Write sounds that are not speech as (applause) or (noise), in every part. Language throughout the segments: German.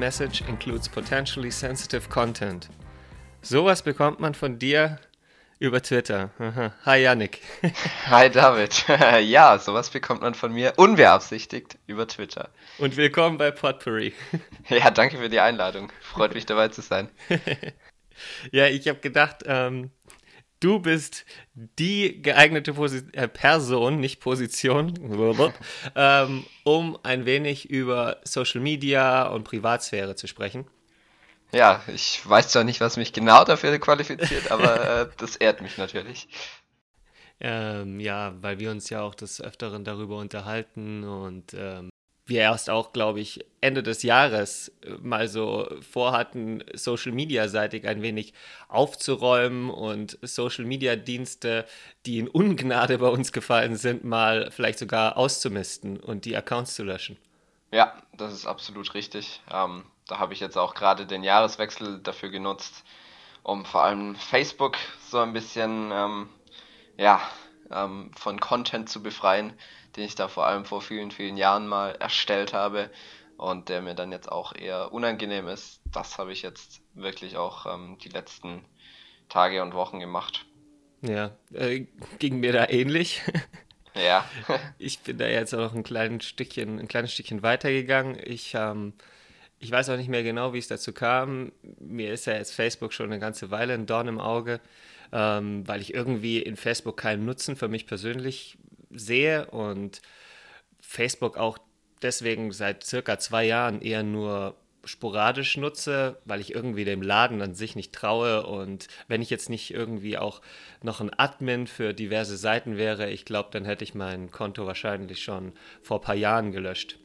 Message includes potentially sensitive content. Sowas bekommt man von dir über Twitter. Hi Yannick. (laughs) Hi David. (laughs) ja, sowas bekommt man von mir unbeabsichtigt über Twitter. Und willkommen bei Potpourri. (laughs) ja, danke für die Einladung. Freut mich dabei zu sein. ja, ich habe gedacht, ähm, du bist die geeignete Posi äh, Person, nicht Position, (laughs) ähm, um ein wenig über Social Media und Privatsphäre zu sprechen. Ja, ich weiß zwar nicht, was mich genau dafür qualifiziert, (laughs) aber äh, das ehrt mich natürlich. Ähm, ja, weil wir uns ja auch des Öfteren darüber unterhalten und ähm, wir erst auch, glaube ich, Ende des Jahres äh, mal so vorhatten, Social Media seitig ein wenig aufzuräumen und Social Media Dienste, die in Ungnade bei uns gefallen sind, mal vielleicht sogar auszumisten und die Accounts zu löschen. Ja, das ist absolut richtig. Ähm, da habe ich jetzt auch gerade den Jahreswechsel dafür genutzt, um vor allem Facebook so ein bisschen ähm, ja, ähm, von Content zu befreien, den ich da vor allem vor vielen, vielen Jahren mal erstellt habe und der mir dann jetzt auch eher unangenehm ist. Das habe ich jetzt wirklich auch ähm, die letzten Tage und Wochen gemacht. Ja, äh, ging mir da ähnlich. (laughs) Ja. (laughs) ich bin da jetzt auch noch ein kleines Stückchen, ein kleines Stückchen weitergegangen. Ich ähm, ich weiß auch nicht mehr genau, wie es dazu kam. Mir ist ja jetzt Facebook schon eine ganze Weile ein Dorn im Auge, ähm, weil ich irgendwie in Facebook keinen Nutzen für mich persönlich sehe und Facebook auch deswegen seit circa zwei Jahren eher nur sporadisch nutze, weil ich irgendwie dem Laden an sich nicht traue und wenn ich jetzt nicht irgendwie auch noch ein Admin für diverse Seiten wäre, ich glaube, dann hätte ich mein Konto wahrscheinlich schon vor ein paar Jahren gelöscht.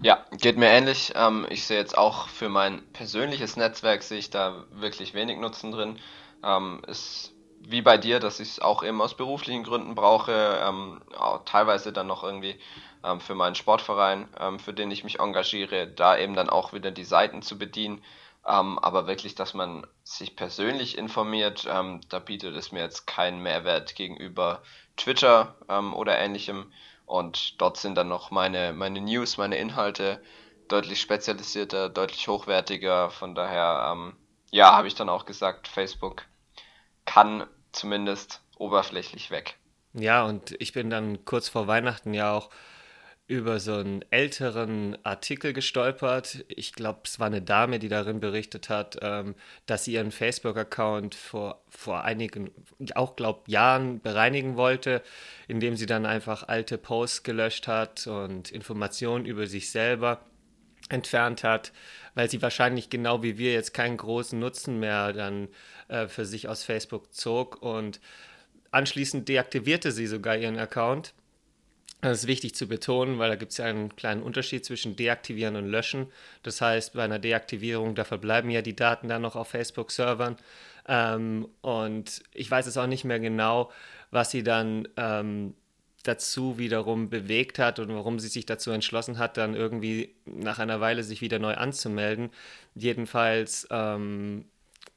Ja, geht mir ähnlich. Ähm, ich sehe jetzt auch für mein persönliches Netzwerk sehe ich da wirklich wenig Nutzen drin. Ähm, ist wie bei dir, dass ich es auch eben aus beruflichen Gründen brauche, ähm, teilweise dann noch irgendwie ähm, für meinen Sportverein, ähm, für den ich mich engagiere, da eben dann auch wieder die Seiten zu bedienen. Ähm, aber wirklich, dass man sich persönlich informiert, ähm, da bietet es mir jetzt keinen Mehrwert gegenüber Twitter oder ähnlichem. Und dort sind dann noch meine, meine News, meine Inhalte deutlich spezialisierter, deutlich hochwertiger. Von daher, ähm, ja, habe ich dann auch gesagt, Facebook kann zumindest oberflächlich weg. Ja, und ich bin dann kurz vor Weihnachten ja auch über so einen älteren Artikel gestolpert. Ich glaube, es war eine Dame, die darin berichtet hat, ähm, dass sie ihren Facebook-Account vor, vor einigen, auch glaube Jahren bereinigen wollte, indem sie dann einfach alte Posts gelöscht hat und Informationen über sich selber entfernt hat, weil sie wahrscheinlich genau wie wir jetzt keinen großen Nutzen mehr dann äh, für sich aus Facebook zog und anschließend deaktivierte sie sogar ihren Account das ist wichtig zu betonen, weil da gibt es ja einen kleinen Unterschied zwischen deaktivieren und löschen. Das heißt, bei einer Deaktivierung, da verbleiben ja die Daten dann noch auf Facebook-Servern. Ähm, und ich weiß es auch nicht mehr genau, was sie dann ähm, dazu wiederum bewegt hat und warum sie sich dazu entschlossen hat, dann irgendwie nach einer Weile sich wieder neu anzumelden. Jedenfalls ähm,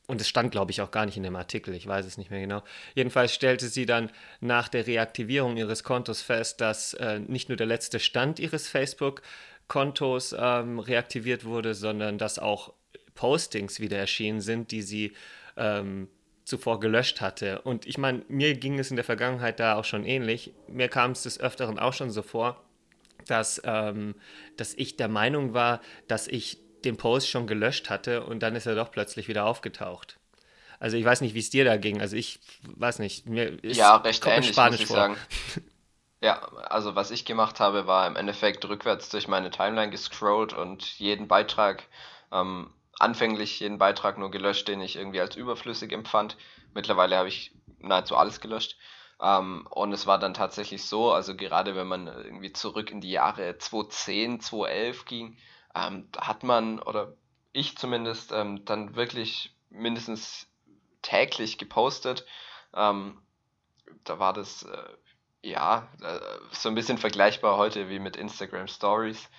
und es stand, glaube ich, auch gar nicht in dem Artikel, ich weiß es nicht mehr genau. Jedenfalls stellte sie dann nach der Reaktivierung ihres Kontos fest, dass äh, nicht nur der letzte Stand ihres Facebook-Kontos ähm, reaktiviert wurde, sondern dass auch Postings wieder erschienen sind, die sie ähm, zuvor gelöscht hatte. Und ich meine, mir ging es in der Vergangenheit da auch schon ähnlich. Mir kam es des Öfteren auch schon so vor, dass, ähm, dass ich der Meinung war, dass ich den Post schon gelöscht hatte und dann ist er doch plötzlich wieder aufgetaucht. Also ich weiß nicht, wie es dir da ging. Also ich weiß nicht. Mir ist, ja, recht ähnlich, Spanisch muss ich vor. sagen. (laughs) Ja, also was ich gemacht habe, war im Endeffekt rückwärts durch meine Timeline gescrollt und jeden Beitrag, ähm, anfänglich jeden Beitrag nur gelöscht, den ich irgendwie als überflüssig empfand. Mittlerweile habe ich nahezu alles gelöscht. Ähm, und es war dann tatsächlich so, also gerade wenn man irgendwie zurück in die Jahre 2010, 2011 ging, ähm, hat man, oder ich zumindest, ähm, dann wirklich mindestens täglich gepostet. Ähm, da war das, äh, ja, äh, so ein bisschen vergleichbar heute wie mit Instagram Stories,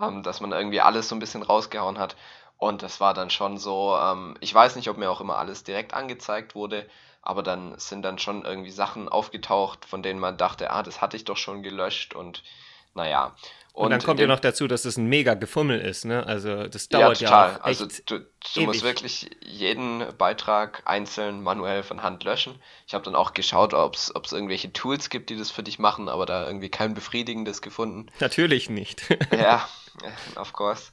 ähm, dass man irgendwie alles so ein bisschen rausgehauen hat. Und das war dann schon so, ähm, ich weiß nicht, ob mir auch immer alles direkt angezeigt wurde, aber dann sind dann schon irgendwie Sachen aufgetaucht, von denen man dachte, ah, das hatte ich doch schon gelöscht und naja. Und, und dann kommt ja noch dazu, dass es ein mega Gefummel ist, ne? Also das dauert ja, total. ja auch also Also du, du musst wirklich jeden Beitrag einzeln manuell von Hand löschen. Ich habe dann auch geschaut, ob es irgendwelche Tools gibt, die das für dich machen, aber da irgendwie kein befriedigendes gefunden. Natürlich nicht. ja, (laughs) of course.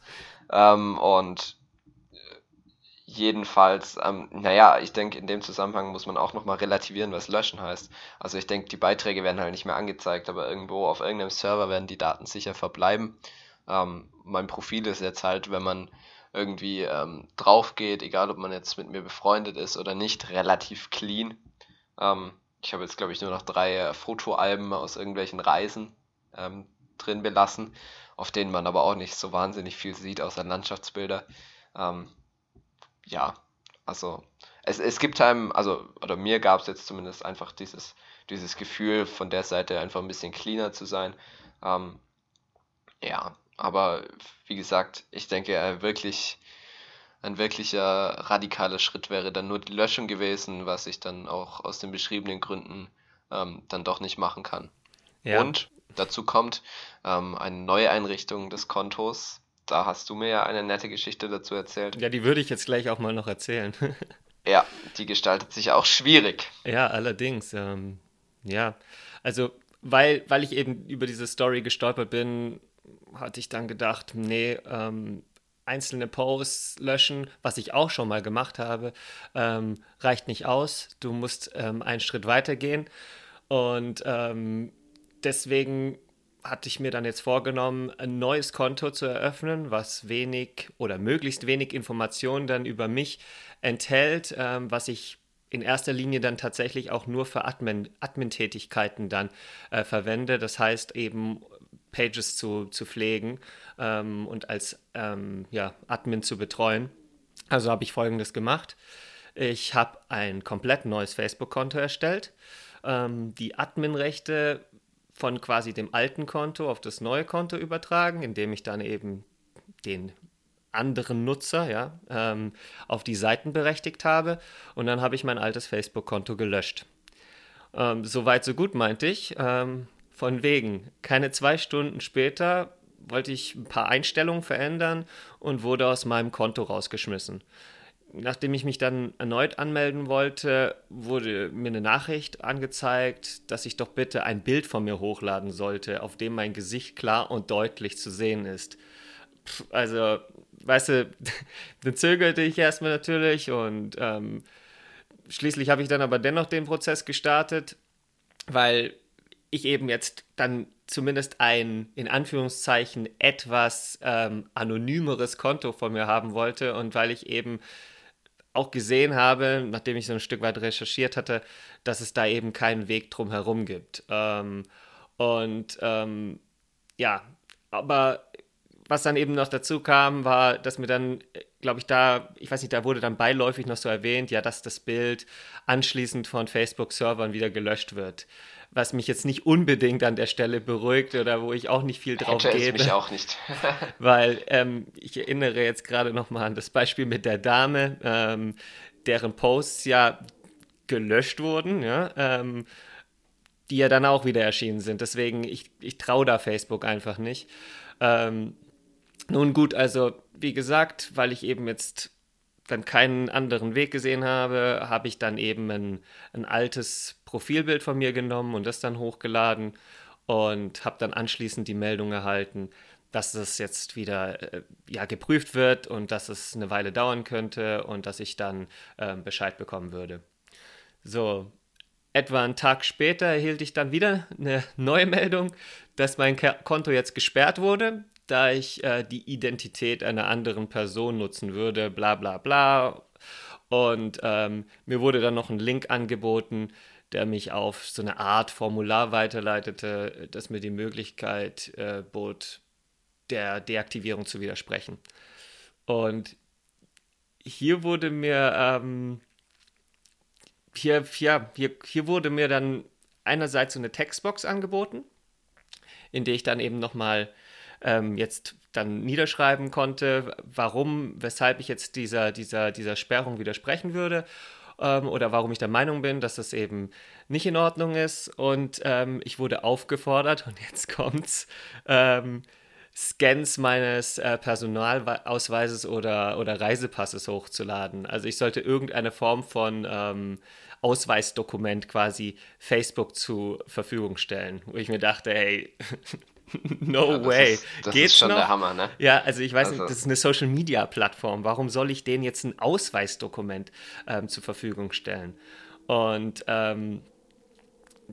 Ähm, und Jedenfalls, ähm, naja, ich denke, in dem Zusammenhang muss man auch nochmal relativieren, was löschen heißt. Also ich denke, die Beiträge werden halt nicht mehr angezeigt, aber irgendwo auf irgendeinem Server werden die Daten sicher verbleiben. Ähm, mein Profil ist jetzt halt, wenn man irgendwie ähm, drauf geht, egal ob man jetzt mit mir befreundet ist oder nicht, relativ clean. Ähm, ich habe jetzt, glaube ich, nur noch drei äh, Fotoalben aus irgendwelchen Reisen ähm, drin belassen, auf denen man aber auch nicht so wahnsinnig viel sieht, außer Landschaftsbilder. Ähm, ja, also es, es gibt einem, also, oder mir gab es jetzt zumindest einfach dieses, dieses Gefühl von der Seite einfach ein bisschen cleaner zu sein. Ähm, ja, aber wie gesagt, ich denke, ein wirklich, ein wirklicher radikaler Schritt wäre dann nur die Löschung gewesen, was ich dann auch aus den beschriebenen Gründen ähm, dann doch nicht machen kann. Ja. Und dazu kommt ähm, eine Neueinrichtung des Kontos da hast du mir ja eine nette Geschichte dazu erzählt. Ja, die würde ich jetzt gleich auch mal noch erzählen. (laughs) ja, die gestaltet sich auch schwierig. Ja, allerdings. Ähm, ja, also weil, weil ich eben über diese Story gestolpert bin, hatte ich dann gedacht, nee, ähm, einzelne Posts löschen, was ich auch schon mal gemacht habe, ähm, reicht nicht aus. Du musst ähm, einen Schritt weiter gehen. Und ähm, deswegen hatte ich mir dann jetzt vorgenommen, ein neues Konto zu eröffnen, was wenig oder möglichst wenig Informationen dann über mich enthält, ähm, was ich in erster Linie dann tatsächlich auch nur für Admin, Admin-Tätigkeiten dann äh, verwende. Das heißt eben Pages zu, zu pflegen ähm, und als ähm, ja, Admin zu betreuen. Also habe ich folgendes gemacht. Ich habe ein komplett neues Facebook-Konto erstellt. Ähm, die Admin-Rechte von quasi dem alten Konto auf das neue Konto übertragen, indem ich dann eben den anderen Nutzer ja, ähm, auf die Seiten berechtigt habe und dann habe ich mein altes Facebook-Konto gelöscht. Ähm, Soweit, so gut, meinte ich. Ähm, von wegen, keine zwei Stunden später wollte ich ein paar Einstellungen verändern und wurde aus meinem Konto rausgeschmissen nachdem ich mich dann erneut anmelden wollte, wurde mir eine Nachricht angezeigt, dass ich doch bitte ein Bild von mir hochladen sollte, auf dem mein Gesicht klar und deutlich zu sehen ist. Pff, also, weißt du, (laughs) dann zögerte ich erstmal natürlich und ähm, schließlich habe ich dann aber dennoch den Prozess gestartet, weil ich eben jetzt dann zumindest ein in Anführungszeichen etwas ähm, anonymeres Konto von mir haben wollte und weil ich eben auch gesehen habe, nachdem ich so ein Stück weit recherchiert hatte, dass es da eben keinen Weg drum herum gibt. Ähm, und ähm, ja, aber was dann eben noch dazu kam, war, dass mir dann, glaube ich, da, ich weiß nicht, da wurde dann beiläufig noch so erwähnt, ja, dass das Bild anschließend von Facebook-Servern wieder gelöscht wird was mich jetzt nicht unbedingt an der Stelle beruhigt oder wo ich auch nicht viel drauf Hätte gebe. mich auch nicht. (laughs) weil ähm, ich erinnere jetzt gerade nochmal an das Beispiel mit der Dame, ähm, deren Posts ja gelöscht wurden, ja, ähm, die ja dann auch wieder erschienen sind. Deswegen, ich, ich traue da Facebook einfach nicht. Ähm, nun gut, also wie gesagt, weil ich eben jetzt dann keinen anderen Weg gesehen habe, habe ich dann eben ein, ein altes Profilbild von mir genommen und das dann hochgeladen und habe dann anschließend die Meldung erhalten, dass es jetzt wieder äh, ja, geprüft wird und dass es eine Weile dauern könnte und dass ich dann äh, Bescheid bekommen würde. So, etwa einen Tag später erhielt ich dann wieder eine neue Meldung, dass mein Konto jetzt gesperrt wurde da ich äh, die Identität einer anderen Person nutzen würde, bla bla bla. Und ähm, mir wurde dann noch ein Link angeboten, der mich auf so eine Art Formular weiterleitete, das mir die Möglichkeit äh, bot, der Deaktivierung zu widersprechen. Und hier wurde mir, ähm, hier, ja, hier, hier wurde mir dann einerseits so eine Textbox angeboten, in der ich dann eben nochmal ähm, jetzt dann niederschreiben konnte, warum, weshalb ich jetzt dieser, dieser, dieser Sperrung widersprechen würde. ähm, oder warum ich der Meinung bin, dass das eben nicht in Ordnung ist. Und ähm, ich wurde aufgefordert, und jetzt kommt's, ähm, Scans meines äh, Personalausweises oder, oder Reisepasses hochzuladen. Also ich sollte irgendeine Form von ähm, Ausweisdokument quasi Facebook zur Verfügung stellen, wo ich mir dachte, hey, (laughs) (laughs) no ja, way. Ist, das Geht's ist schon noch? der Hammer, ne? Ja, also ich weiß also. nicht, das ist eine Social Media Plattform. Warum soll ich denen jetzt ein Ausweisdokument ähm, zur Verfügung stellen? Und ähm,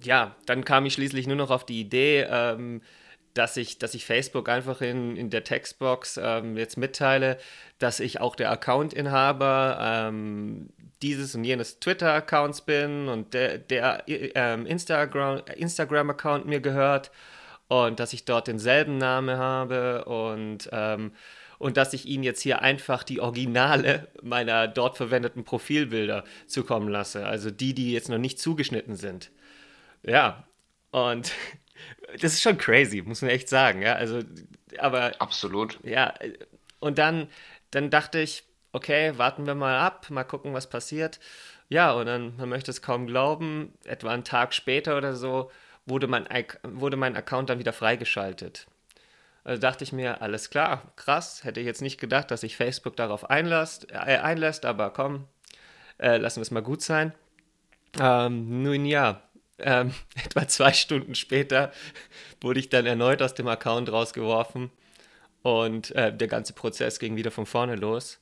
ja, dann kam ich schließlich nur noch auf die Idee, ähm, dass ich, dass ich Facebook einfach in, in der Textbox ähm, jetzt mitteile, dass ich auch der Accountinhaber ähm, dieses und jenes Twitter-Accounts bin und der, der ähm, Instagram-Account Instagram mir gehört und dass ich dort denselben Namen habe und, ähm, und dass ich Ihnen jetzt hier einfach die Originale meiner dort verwendeten Profilbilder zukommen lasse. Also die, die jetzt noch nicht zugeschnitten sind. Ja, und (laughs) das ist schon crazy, muss man echt sagen. Ja, also, aber. Absolut. Ja, und dann, dann dachte ich, okay, warten wir mal ab, mal gucken, was passiert. Ja, und dann, man möchte es kaum glauben, etwa einen Tag später oder so, wurde mein, wurde mein Account dann wieder freigeschaltet. Also dachte ich mir, alles klar, krass, hätte ich jetzt nicht gedacht, dass sich Facebook darauf einlässt, äh, einlässt aber komm, äh, lassen wir es mal gut sein. Ähm, nun ja, ähm, (laughs) etwa zwei Stunden später wurde ich dann erneut aus dem Account rausgeworfen und äh, der ganze Prozess ging wieder von vorne los.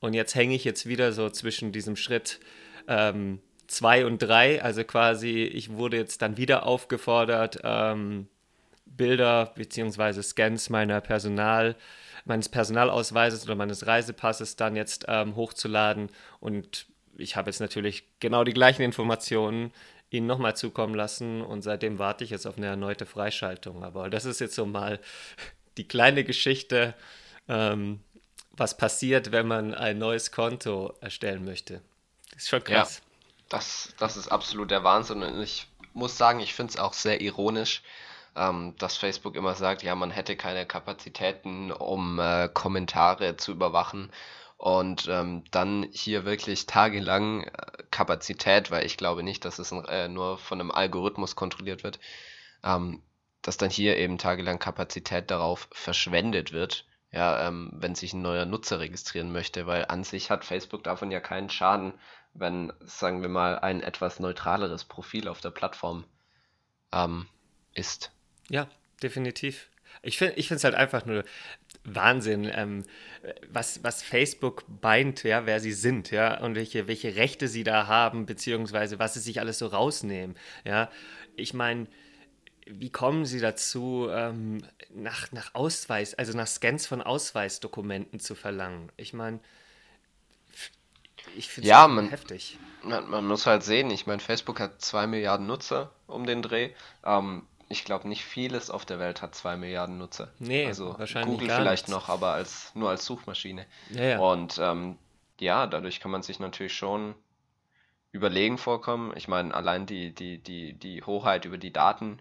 Und jetzt hänge ich jetzt wieder so zwischen diesem Schritt ähm, zwei und drei. Also quasi, ich wurde jetzt dann wieder aufgefordert, ähm, Bilder bzw. Scans meiner Personal, meines Personalausweises oder meines Reisepasses dann jetzt ähm, hochzuladen. Und ich habe jetzt natürlich genau die gleichen Informationen Ihnen nochmal zukommen lassen und seitdem warte ich jetzt auf eine erneute Freischaltung. Aber das ist jetzt so mal die kleine Geschichte, ähm, was passiert, wenn man ein neues Konto erstellen möchte. Das ist schon krass. Ja. Das, das ist absolut der Wahnsinn. Und ich muss sagen, ich finde es auch sehr ironisch, ähm, dass Facebook immer sagt, ja, man hätte keine Kapazitäten, um äh, Kommentare zu überwachen. Und ähm, dann hier wirklich tagelang äh, Kapazität, weil ich glaube nicht, dass es äh, nur von einem Algorithmus kontrolliert wird, ähm, dass dann hier eben tagelang Kapazität darauf verschwendet wird, ja, ähm, wenn sich ein neuer Nutzer registrieren möchte, weil an sich hat Facebook davon ja keinen Schaden, wenn, sagen wir mal, ein etwas neutraleres Profil auf der Plattform ähm, ist. Ja, definitiv. Ich finde es halt einfach nur Wahnsinn, ähm, was, was Facebook beint, ja, wer sie sind, ja, und welche, welche Rechte sie da haben, beziehungsweise was sie sich alles so rausnehmen, ja. Ich meine, wie kommen Sie dazu, ähm, nach, nach Ausweis, also nach Scans von Ausweisdokumenten zu verlangen? Ich meine, ich finde es ja, man, heftig. Man, man, muss halt sehen, ich meine, Facebook hat zwei Milliarden Nutzer um den Dreh. Ähm, ich glaube, nicht vieles auf der Welt hat zwei Milliarden Nutzer. Nee, also wahrscheinlich Google vielleicht nichts. noch, aber als nur als Suchmaschine. Ja, ja. Und ähm, ja, dadurch kann man sich natürlich schon überlegen vorkommen. Ich meine, allein die, die, die, die Hoheit über die Daten,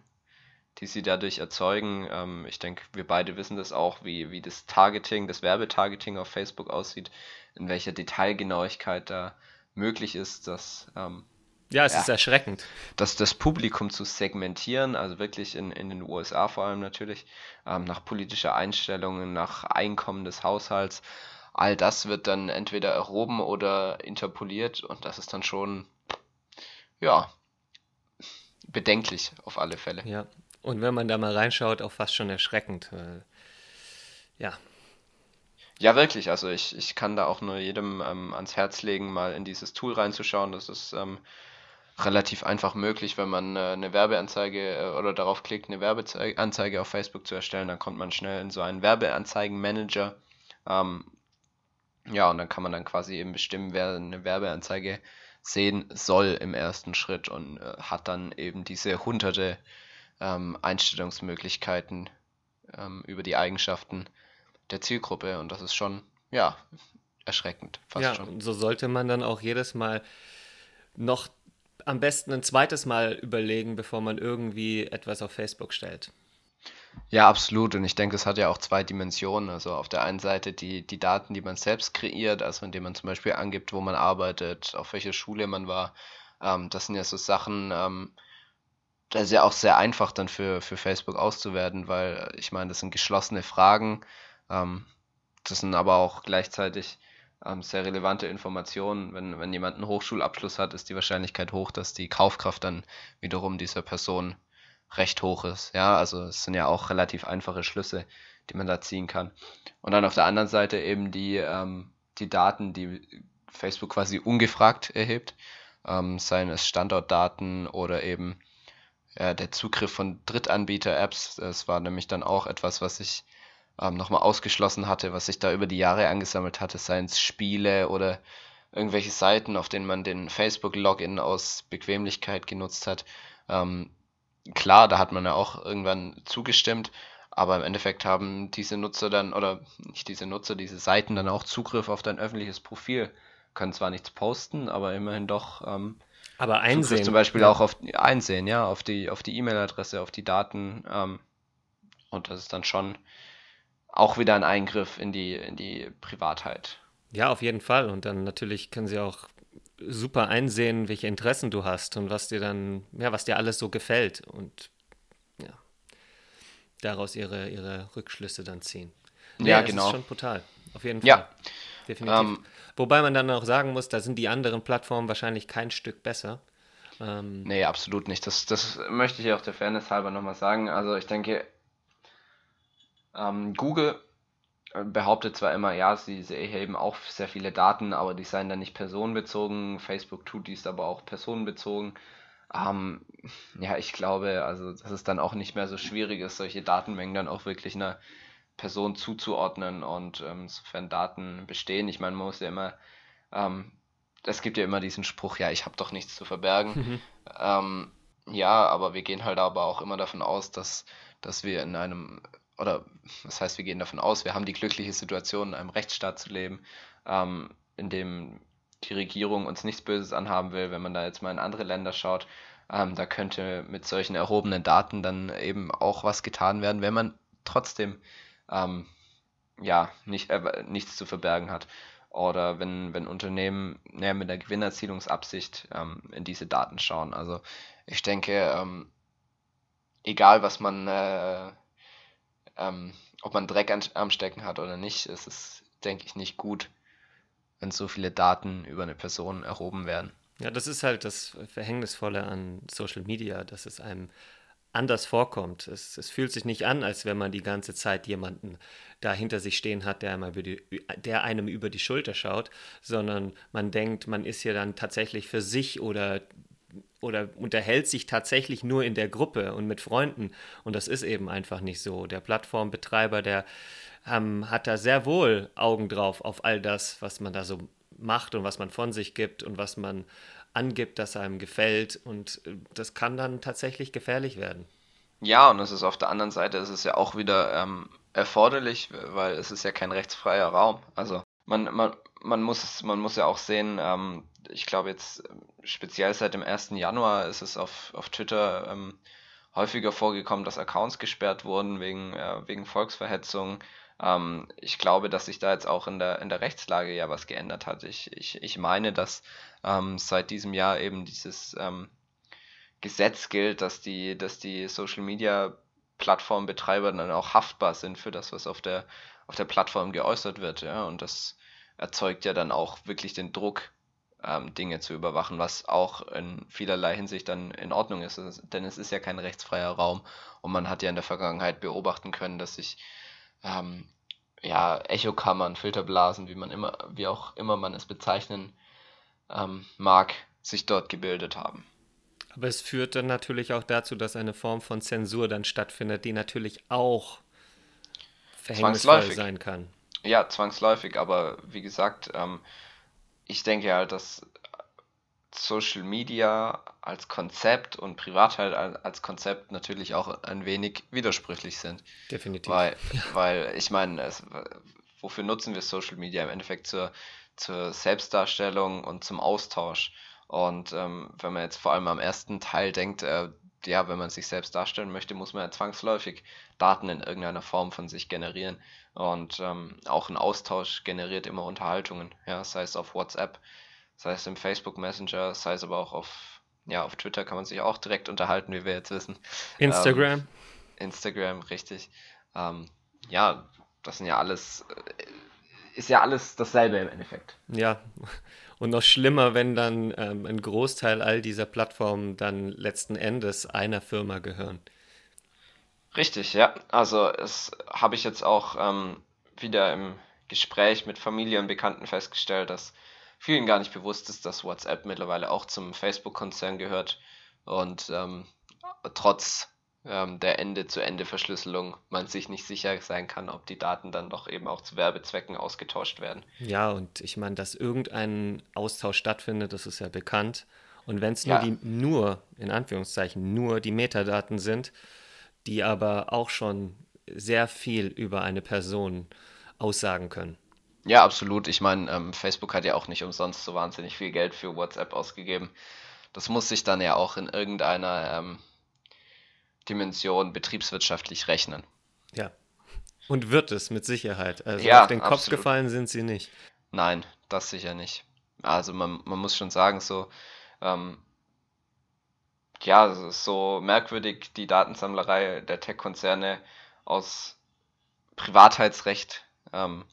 die sie dadurch erzeugen. Ähm, ich denke, wir beide wissen das auch, wie, wie das Targeting, das Werbetargeting auf Facebook aussieht in welcher Detailgenauigkeit da möglich ist, dass ähm, ja, es ja, ist erschreckend. Dass das Publikum zu segmentieren, also wirklich in, in den USA vor allem natürlich, ähm, nach politischer Einstellungen, nach Einkommen des Haushalts, all das wird dann entweder erhoben oder interpoliert und das ist dann schon, ja, bedenklich auf alle Fälle. Ja, und wenn man da mal reinschaut, auch fast schon erschreckend. Ja, ja, wirklich. Also ich, ich kann da auch nur jedem ähm, ans Herz legen, mal in dieses Tool reinzuschauen. Das ist ähm, relativ einfach möglich, wenn man äh, eine Werbeanzeige äh, oder darauf klickt, eine Werbeanzeige auf Facebook zu erstellen. Dann kommt man schnell in so einen Werbeanzeigenmanager. Ähm, ja, und dann kann man dann quasi eben bestimmen, wer eine Werbeanzeige sehen soll im ersten Schritt und äh, hat dann eben diese hunderte ähm, Einstellungsmöglichkeiten ähm, über die Eigenschaften der Zielgruppe und das ist schon, ja, erschreckend. Fast ja, schon. so sollte man dann auch jedes Mal noch am besten ein zweites Mal überlegen, bevor man irgendwie etwas auf Facebook stellt. Ja, absolut. Und ich denke, es hat ja auch zwei Dimensionen. Also auf der einen Seite die, die Daten, die man selbst kreiert, also indem man zum Beispiel angibt, wo man arbeitet, auf welcher Schule man war. Ähm, das sind ja so Sachen, ähm, das ist ja auch sehr einfach dann für, für Facebook auszuwerten, weil ich meine, das sind geschlossene Fragen. Ähm, das sind aber auch gleichzeitig ähm, sehr relevante Informationen. Wenn, wenn jemand einen Hochschulabschluss hat, ist die Wahrscheinlichkeit hoch, dass die Kaufkraft dann wiederum dieser Person recht hoch ist. Ja, also es sind ja auch relativ einfache Schlüsse, die man da ziehen kann. Und dann auf der anderen Seite eben die, ähm, die Daten, die Facebook quasi ungefragt erhebt, ähm, seien es Standortdaten oder eben äh, der Zugriff von Drittanbieter-Apps. Das war nämlich dann auch etwas, was ich ähm, nochmal ausgeschlossen hatte, was sich da über die Jahre angesammelt hatte, seien es Spiele oder irgendwelche Seiten, auf denen man den Facebook-Login aus Bequemlichkeit genutzt hat. Ähm, klar, da hat man ja auch irgendwann zugestimmt, aber im Endeffekt haben diese Nutzer dann, oder nicht diese Nutzer, diese Seiten dann auch Zugriff auf dein öffentliches Profil. Können zwar nichts posten, aber immerhin doch ähm, aber einsehen. Zum Beispiel ja. auch auf einsehen, ja, auf die auf die E-Mail-Adresse, auf die Daten. Ähm, und das ist dann schon auch wieder ein Eingriff in die, in die Privatheit. Ja, auf jeden Fall. Und dann natürlich können sie auch super einsehen, welche Interessen du hast und was dir dann, ja, was dir alles so gefällt und ja, daraus ihre, ihre Rückschlüsse dann ziehen. Ja, ja genau. Das ist schon brutal. Auf jeden Fall. Ja. Definitiv. Ähm, Wobei man dann auch sagen muss, da sind die anderen Plattformen wahrscheinlich kein Stück besser. Ähm, nee, absolut nicht. Das, das möchte ich auch der Fairness halber nochmal sagen. Also ich denke, ähm, Google äh, behauptet zwar immer, ja, sie, sie erheben auch sehr viele Daten, aber die seien dann nicht personenbezogen. Facebook tut dies aber auch personenbezogen. Ähm, ja, ich glaube, also, dass es dann auch nicht mehr so schwierig ist, solche Datenmengen dann auch wirklich einer Person zuzuordnen und ähm, sofern Daten bestehen. Ich meine, man muss ja immer, ähm, es gibt ja immer diesen Spruch, ja, ich habe doch nichts zu verbergen. Mhm. Ähm, ja, aber wir gehen halt aber auch immer davon aus, dass, dass wir in einem oder das heißt, wir gehen davon aus, wir haben die glückliche Situation, in einem Rechtsstaat zu leben, ähm, in dem die Regierung uns nichts Böses anhaben will. Wenn man da jetzt mal in andere Länder schaut, ähm, da könnte mit solchen erhobenen Daten dann eben auch was getan werden, wenn man trotzdem ähm, ja nicht, äh, nichts zu verbergen hat. Oder wenn, wenn Unternehmen näher mit der Gewinnerzielungsabsicht ähm, in diese Daten schauen. Also ich denke, ähm, egal was man äh, ähm, ob man Dreck an, am Stecken hat oder nicht, ist es, denke ich, nicht gut, wenn so viele Daten über eine Person erhoben werden. Ja, das ist halt das Verhängnisvolle an Social Media, dass es einem anders vorkommt. Es, es, fühlt sich nicht an, als wenn man die ganze Zeit jemanden da hinter sich stehen hat, der, einem über die, der einem über die Schulter schaut, sondern man denkt, man ist hier dann tatsächlich für sich oder oder unterhält sich tatsächlich nur in der Gruppe und mit Freunden. Und das ist eben einfach nicht so. Der Plattformbetreiber, der ähm, hat da sehr wohl Augen drauf auf all das, was man da so macht und was man von sich gibt und was man angibt, dass einem gefällt. Und äh, das kann dann tatsächlich gefährlich werden. Ja, und es ist auf der anderen Seite, es ist ja auch wieder ähm, erforderlich, weil es ist ja kein rechtsfreier Raum. Also man, man, man, muss, man muss ja auch sehen, ähm, ich glaube jetzt speziell seit dem 1. Januar ist es auf, auf Twitter ähm, häufiger vorgekommen, dass Accounts gesperrt wurden wegen, äh, wegen Volksverhetzung. Ähm, ich glaube, dass sich da jetzt auch in der, in der Rechtslage ja was geändert hat. Ich, ich, ich meine, dass ähm, seit diesem Jahr eben dieses ähm, Gesetz gilt, dass die, dass die Social Media Plattformbetreiber dann auch haftbar sind für das, was auf der, auf der Plattform geäußert wird. Ja? Und das erzeugt ja dann auch wirklich den Druck, ähm, Dinge zu überwachen, was auch in vielerlei Hinsicht dann in Ordnung ist. Denn es ist ja kein rechtsfreier Raum und man hat ja in der Vergangenheit beobachten können, dass sich ähm, ja, Echokammern, Filterblasen, wie man immer, wie auch immer man es bezeichnen ähm, mag, sich dort gebildet haben. Aber es führt dann natürlich auch dazu, dass eine Form von Zensur dann stattfindet, die natürlich auch verhängnisvoll sein kann. Ja, zwangsläufig, aber wie gesagt, ähm, ich denke halt, dass Social Media als Konzept und Privatheit als Konzept natürlich auch ein wenig widersprüchlich sind. Definitiv. Weil, weil ich meine, wofür nutzen wir Social Media? Im Endeffekt zur, zur Selbstdarstellung und zum Austausch. Und ähm, wenn man jetzt vor allem am ersten Teil denkt, äh, ja, wenn man sich selbst darstellen möchte, muss man ja zwangsläufig Daten in irgendeiner Form von sich generieren. Und ähm, auch ein Austausch generiert immer Unterhaltungen, ja, sei es auf WhatsApp, sei es im Facebook Messenger, sei es aber auch auf, ja, auf Twitter kann man sich auch direkt unterhalten, wie wir jetzt wissen. Instagram. Ähm, Instagram, richtig. Ähm, ja, das sind ja alles, äh, ist ja alles dasselbe im Endeffekt. Ja, und noch schlimmer, wenn dann ähm, ein Großteil all dieser Plattformen dann letzten Endes einer Firma gehören. Richtig, ja. Also es habe ich jetzt auch ähm, wieder im Gespräch mit Familie und Bekannten festgestellt, dass vielen gar nicht bewusst ist, dass WhatsApp mittlerweile auch zum Facebook-Konzern gehört und ähm, trotz ähm, der Ende-zu-Ende-Verschlüsselung man sich nicht sicher sein kann, ob die Daten dann doch eben auch zu Werbezwecken ausgetauscht werden. Ja, und ich meine, dass irgendein Austausch stattfindet, das ist ja bekannt. Und wenn es nur ja. die, nur, in Anführungszeichen, nur die Metadaten sind, die aber auch schon sehr viel über eine Person aussagen können. Ja, absolut. Ich meine, ähm, Facebook hat ja auch nicht umsonst so wahnsinnig viel Geld für WhatsApp ausgegeben. Das muss sich dann ja auch in irgendeiner ähm, Dimension betriebswirtschaftlich rechnen. Ja. Und wird es mit Sicherheit. Also ja, auf den Kopf absolut. gefallen sind sie nicht. Nein, das sicher nicht. Also man, man muss schon sagen, so, ähm, ja, so merkwürdig, die Datensammlerei der Tech-Konzerne aus Privatheitsrecht ähm,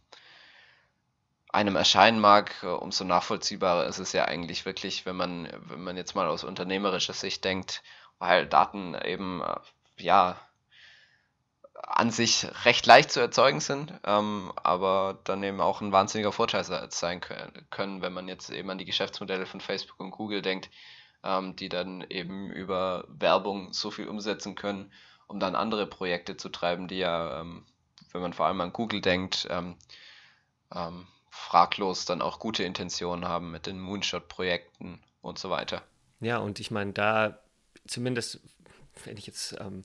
einem erscheinen mag, äh, umso nachvollziehbarer ist es ja eigentlich wirklich, wenn man, wenn man jetzt mal aus unternehmerischer Sicht denkt weil Daten eben äh, ja an sich recht leicht zu erzeugen sind, ähm, aber dann eben auch ein wahnsinniger Vorteil sein können, wenn man jetzt eben an die Geschäftsmodelle von Facebook und Google denkt, ähm, die dann eben über Werbung so viel umsetzen können, um dann andere Projekte zu treiben, die ja, ähm, wenn man vor allem an Google denkt, ähm, ähm, fraglos dann auch gute Intentionen haben mit den Moonshot-Projekten und so weiter. Ja, und ich meine, da zumindest, wenn ich jetzt ähm,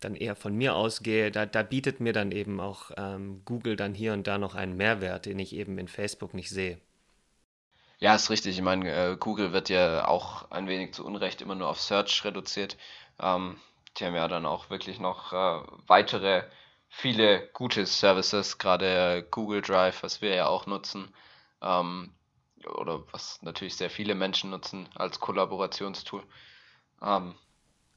dann eher von mir ausgehe, da, da bietet mir dann eben auch ähm, Google dann hier und da noch einen Mehrwert, den ich eben in Facebook nicht sehe. Ja, ist richtig. Ich meine, äh, Google wird ja auch ein wenig zu Unrecht immer nur auf Search reduziert. Ähm, die haben ja dann auch wirklich noch äh, weitere, viele gute Services, gerade Google Drive, was wir ja auch nutzen. Ähm, oder was natürlich sehr viele Menschen nutzen als Kollaborationstool. Ähm,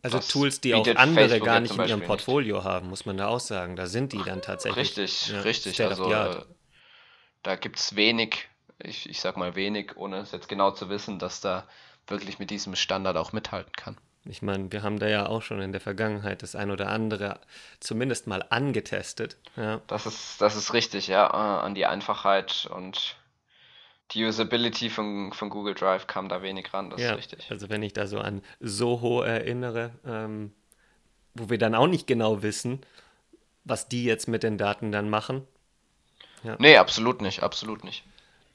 also Tools, die auch andere Facebook gar nicht in ihrem Portfolio nicht. haben, muss man da auch sagen. Da sind die dann tatsächlich. Richtig, ja, richtig. Also äh, da gibt es wenig, ich, ich sag mal wenig, ohne es jetzt genau zu wissen, dass da wirklich mit diesem Standard auch mithalten kann. Ich meine, wir haben da ja auch schon in der Vergangenheit das ein oder andere zumindest mal angetestet. Ja. Das ist, das ist richtig, ja, äh, an die Einfachheit und die Usability von, von Google Drive kam da wenig ran, das ja, ist richtig. Also wenn ich da so an Soho erinnere, ähm, wo wir dann auch nicht genau wissen, was die jetzt mit den Daten dann machen. Ja. Nee, absolut nicht, absolut nicht.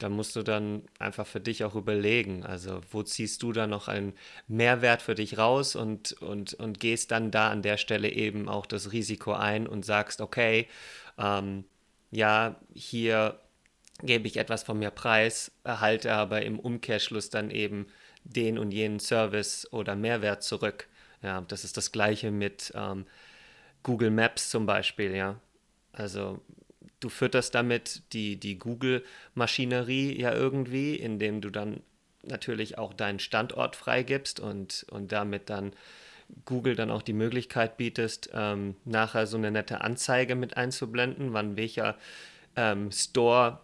Da musst du dann einfach für dich auch überlegen, also wo ziehst du da noch einen Mehrwert für dich raus und, und, und gehst dann da an der Stelle eben auch das Risiko ein und sagst, okay, ähm, ja, hier gebe ich etwas von mir preis, erhalte aber im Umkehrschluss dann eben den und jenen Service oder Mehrwert zurück. Ja, das ist das gleiche mit ähm, Google Maps zum Beispiel, ja. Also du fütterst damit die, die Google-Maschinerie ja irgendwie, indem du dann natürlich auch deinen Standort freigibst und, und damit dann Google dann auch die Möglichkeit bietest, ähm, nachher so eine nette Anzeige mit einzublenden, wann welcher ähm, Store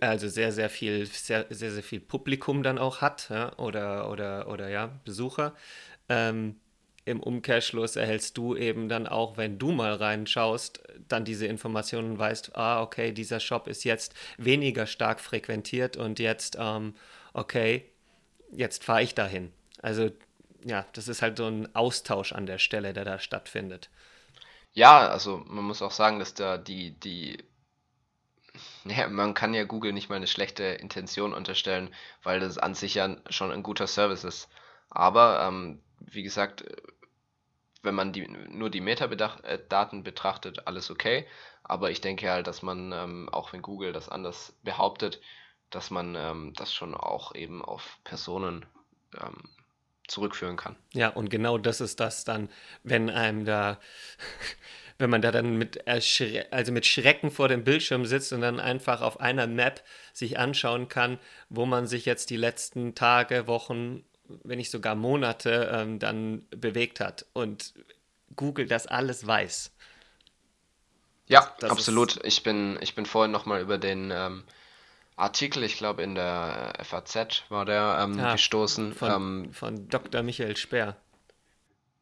also sehr, sehr viel, sehr, sehr, sehr viel Publikum dann auch hat, ja, oder, oder, oder ja, Besucher. Ähm, Im Umkehrschluss erhältst du eben dann auch, wenn du mal reinschaust, dann diese Informationen weißt, ah, okay, dieser Shop ist jetzt weniger stark frequentiert und jetzt, ähm, okay, jetzt fahre ich dahin. Also ja, das ist halt so ein Austausch an der Stelle, der da stattfindet. Ja, also man muss auch sagen, dass da die, die ja, man kann ja Google nicht mal eine schlechte Intention unterstellen, weil das an sich ja schon ein guter Service ist. Aber ähm, wie gesagt, wenn man die, nur die Metadaten äh, betrachtet, alles okay. Aber ich denke halt, dass man, ähm, auch wenn Google das anders behauptet, dass man ähm, das schon auch eben auf Personen ähm, zurückführen kann. Ja, und genau das ist das dann, wenn einem da, (laughs) wenn man da dann mit, also mit Schrecken vor dem Bildschirm sitzt und dann einfach auf einer Map sich anschauen kann, wo man sich jetzt die letzten Tage, Wochen, wenn nicht sogar Monate ähm, dann bewegt hat und Google das alles weiß. Ja, das absolut. Ich bin, ich bin vorhin nochmal über den ähm, Artikel, ich glaube in der FAZ war der ähm, ja, gestoßen. Von, ähm, von Dr. Michael Speer.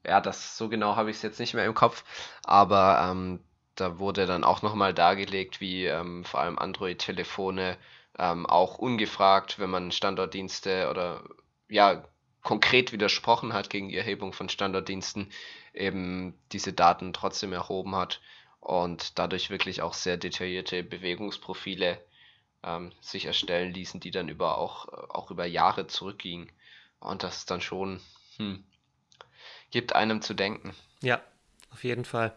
Ja, das so genau habe ich es jetzt nicht mehr im Kopf, aber ähm, da wurde dann auch nochmal dargelegt, wie ähm, vor allem Android-Telefone auch ungefragt, wenn man Standortdienste oder ja konkret widersprochen hat gegen die Erhebung von Standortdiensten, eben diese Daten trotzdem erhoben hat und dadurch wirklich auch sehr detaillierte Bewegungsprofile ähm, sich erstellen ließen, die dann über auch, auch über Jahre zurückgingen. Und das ist dann schon, hm, gibt einem zu denken. Ja, auf jeden Fall.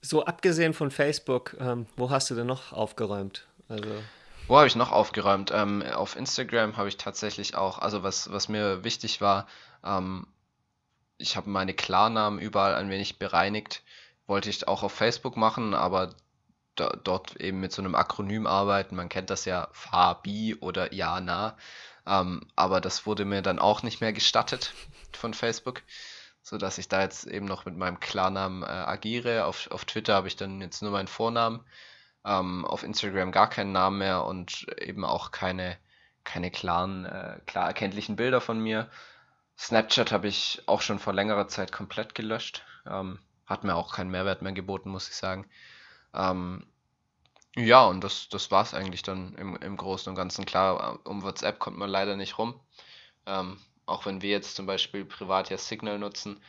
So, abgesehen von Facebook, ähm, wo hast du denn noch aufgeräumt? Also. Wo habe ich noch aufgeräumt? Ähm, auf Instagram habe ich tatsächlich auch, also was, was mir wichtig war, ähm, ich habe meine Klarnamen überall ein wenig bereinigt. Wollte ich auch auf Facebook machen, aber da, dort eben mit so einem Akronym arbeiten. Man kennt das ja Fabi oder Jana. Ähm, aber das wurde mir dann auch nicht mehr gestattet von Facebook, sodass ich da jetzt eben noch mit meinem Klarnamen äh, agiere. Auf, auf Twitter habe ich dann jetzt nur meinen Vornamen, ähm, auf Instagram gar keinen Namen mehr und eben auch keine, keine klaren, äh, klar erkenntlichen Bilder von mir. Snapchat habe ich auch schon vor längerer Zeit komplett gelöscht. Ähm, hat mir auch keinen Mehrwert mehr geboten, muss ich sagen. Ähm, ja, und das, das war es eigentlich dann im, im Großen und Ganzen. Klar, um WhatsApp kommt man leider nicht rum. Ähm, auch wenn wir jetzt zum Beispiel privat ja Signal nutzen,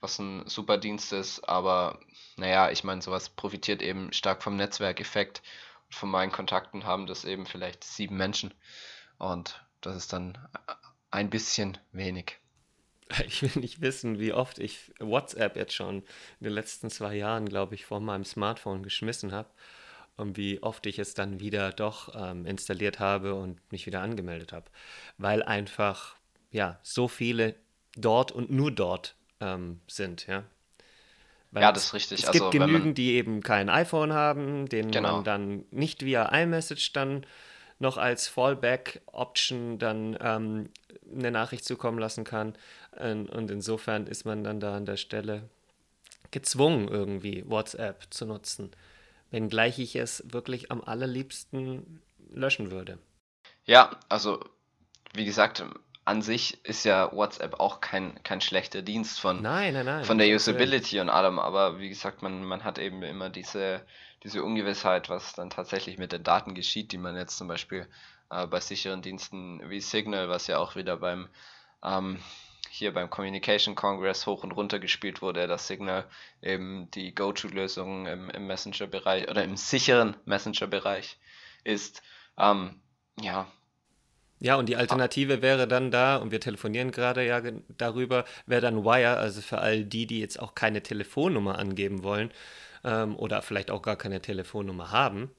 was ein super Dienst ist, aber naja, ich meine, sowas profitiert eben stark vom Netzwerkeffekt. Von meinen Kontakten haben das eben vielleicht sieben Menschen. Und das ist dann ein bisschen wenig. (laughs) Ich will nicht wissen, wie oft ich WhatsApp jetzt schon in den letzten zwei Jahren, glaube ich, vor meinem Smartphone geschmissen habe und wie oft ich es dann wieder doch ähm, installiert habe und mich wieder angemeldet habe. Weil einfach, ja, so viele dort und nur dort ähm, sind, ja. Weil ja, das ist richtig. Es, also, gibt genügend, die eben kein iPhone haben, denen genau. man dann nicht via iMessage dann noch als Fallback-Option dann ähm, eine Nachricht zukommen lassen kann. Und insofern ist man dann da an der Stelle gezwungen, irgendwie WhatsApp zu nutzen. Wenngleich ich es wirklich am allerliebsten löschen würde. Ja, also wie gesagt, an sich ist ja WhatsApp auch kein, kein schlechter Dienst von, nein, nein, nein, von der Usability und allem, aber wie gesagt, man, man hat eben immer diese, diese Ungewissheit, was dann tatsächlich mit den Daten geschieht, die man jetzt zum Beispiel äh, bei sicheren Diensten wie Signal, was ja auch wieder beim ähm, hier beim Communication Congress hoch und runter gespielt wurde, das Signal eben die Go-To-Lösung im, im Messenger-Bereich oder im sicheren Messenger-Bereich ist. Ähm, ja. Ja, und die Alternative wäre dann da, und wir telefonieren gerade ja darüber, wäre dann Wire, also für all die, die jetzt auch keine Telefonnummer angeben wollen ähm, oder vielleicht auch gar keine Telefonnummer haben,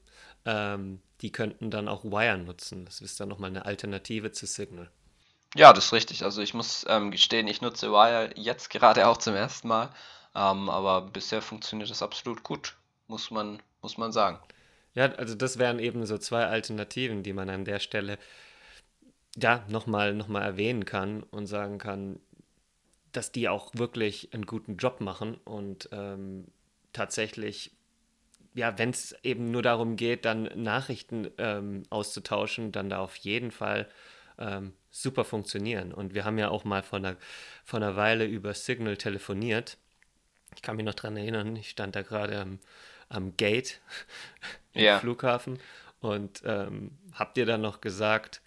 ähm, die könnten dann auch Wire nutzen. Das ist dann nochmal eine Alternative zu Signal. Ja, das ist richtig. Also ich muss ähm, gestehen, ich nutze Wire jetzt gerade auch zum ersten Mal, ähm, aber bisher funktioniert das absolut gut, muss man, muss man sagen. Ja, also das wären eben so zwei Alternativen, die man an der Stelle ja nochmal noch mal erwähnen kann und sagen kann, dass die auch wirklich einen guten Job machen und ähm, tatsächlich, ja, wenn es eben nur darum geht, dann Nachrichten ähm, auszutauschen, dann da auf jeden Fall ähm, super funktionieren. Und wir haben ja auch mal vor einer, vor einer Weile über Signal telefoniert. Ich kann mich noch daran erinnern, ich stand da gerade am, am Gate (laughs) im ja. Flughafen und ähm, habt ihr dann noch gesagt,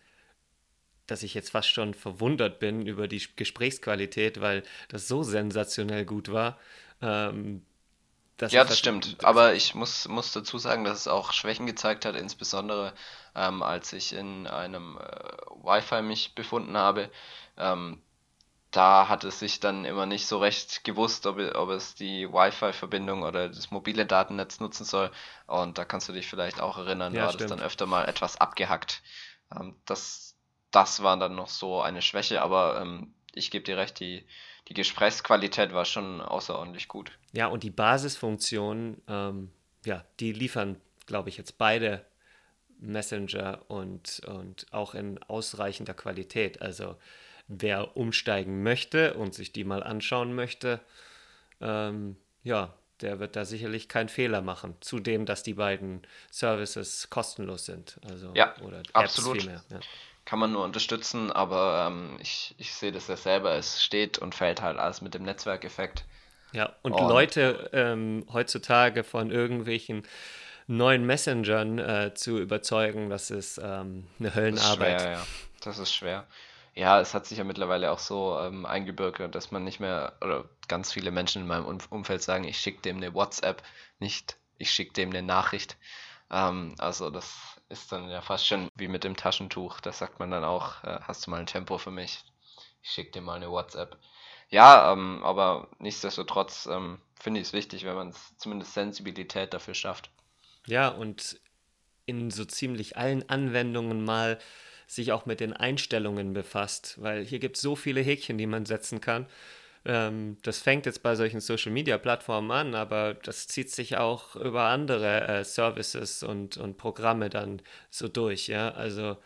dass ich jetzt fast schon verwundert bin über die Gesprächsqualität, weil das so sensationell gut war. Ähm, ja, das stimmt. Aber ich muss, muss dazu sagen, dass es auch Schwächen gezeigt hat, insbesondere ähm, als ich in einem äh, Wi-Fi mich befunden habe. Ähm, da hat es sich dann immer nicht so recht gewusst, ob, ob es die Wi-Fi-Verbindung oder das mobile Datennetz nutzen soll. Und da kannst du dich vielleicht auch erinnern, ja, war stimmt. das dann öfter mal etwas abgehackt. Ähm, das, das war dann noch so eine Schwäche, aber ähm, ich gebe dir recht, die, die Gesprächsqualität war schon außerordentlich gut. Ja, und die Basisfunktionen, ähm, ja, die liefern, glaube ich, jetzt beide Messenger und, und auch in ausreichender Qualität. Also wer umsteigen möchte und sich die mal anschauen möchte, ähm, ja, der wird da sicherlich keinen Fehler machen. Zudem, dass die beiden Services kostenlos sind. Also, ja, oder Apps absolut. Vielmehr, ja. Kann man nur unterstützen, aber ähm, ich, ich sehe das ja selber. Es steht und fällt halt alles mit dem Netzwerkeffekt. Ja, und, und Leute ähm, heutzutage von irgendwelchen neuen Messengern äh, zu überzeugen, das ist ähm, eine Höllenarbeit. Das ist schwer, ja. Das ist schwer. Ja, es hat sich ja mittlerweile auch so ähm, eingebürgert, dass man nicht mehr, oder ganz viele Menschen in meinem Umfeld sagen, ich schicke dem eine WhatsApp, nicht ich schicke dem eine Nachricht. Ähm, also das ist dann ja fast schon wie mit dem Taschentuch. Da sagt man dann auch, äh, hast du mal ein Tempo für mich? Ich schicke dir mal eine WhatsApp. Ja, ähm, aber nichtsdestotrotz ähm, finde ich es wichtig, wenn man zumindest Sensibilität dafür schafft. Ja, und in so ziemlich allen Anwendungen mal sich auch mit den Einstellungen befasst, weil hier gibt es so viele Häkchen, die man setzen kann. Ähm, das fängt jetzt bei solchen Social-Media-Plattformen an, aber das zieht sich auch über andere äh, Services und, und Programme dann so durch. Ja? Also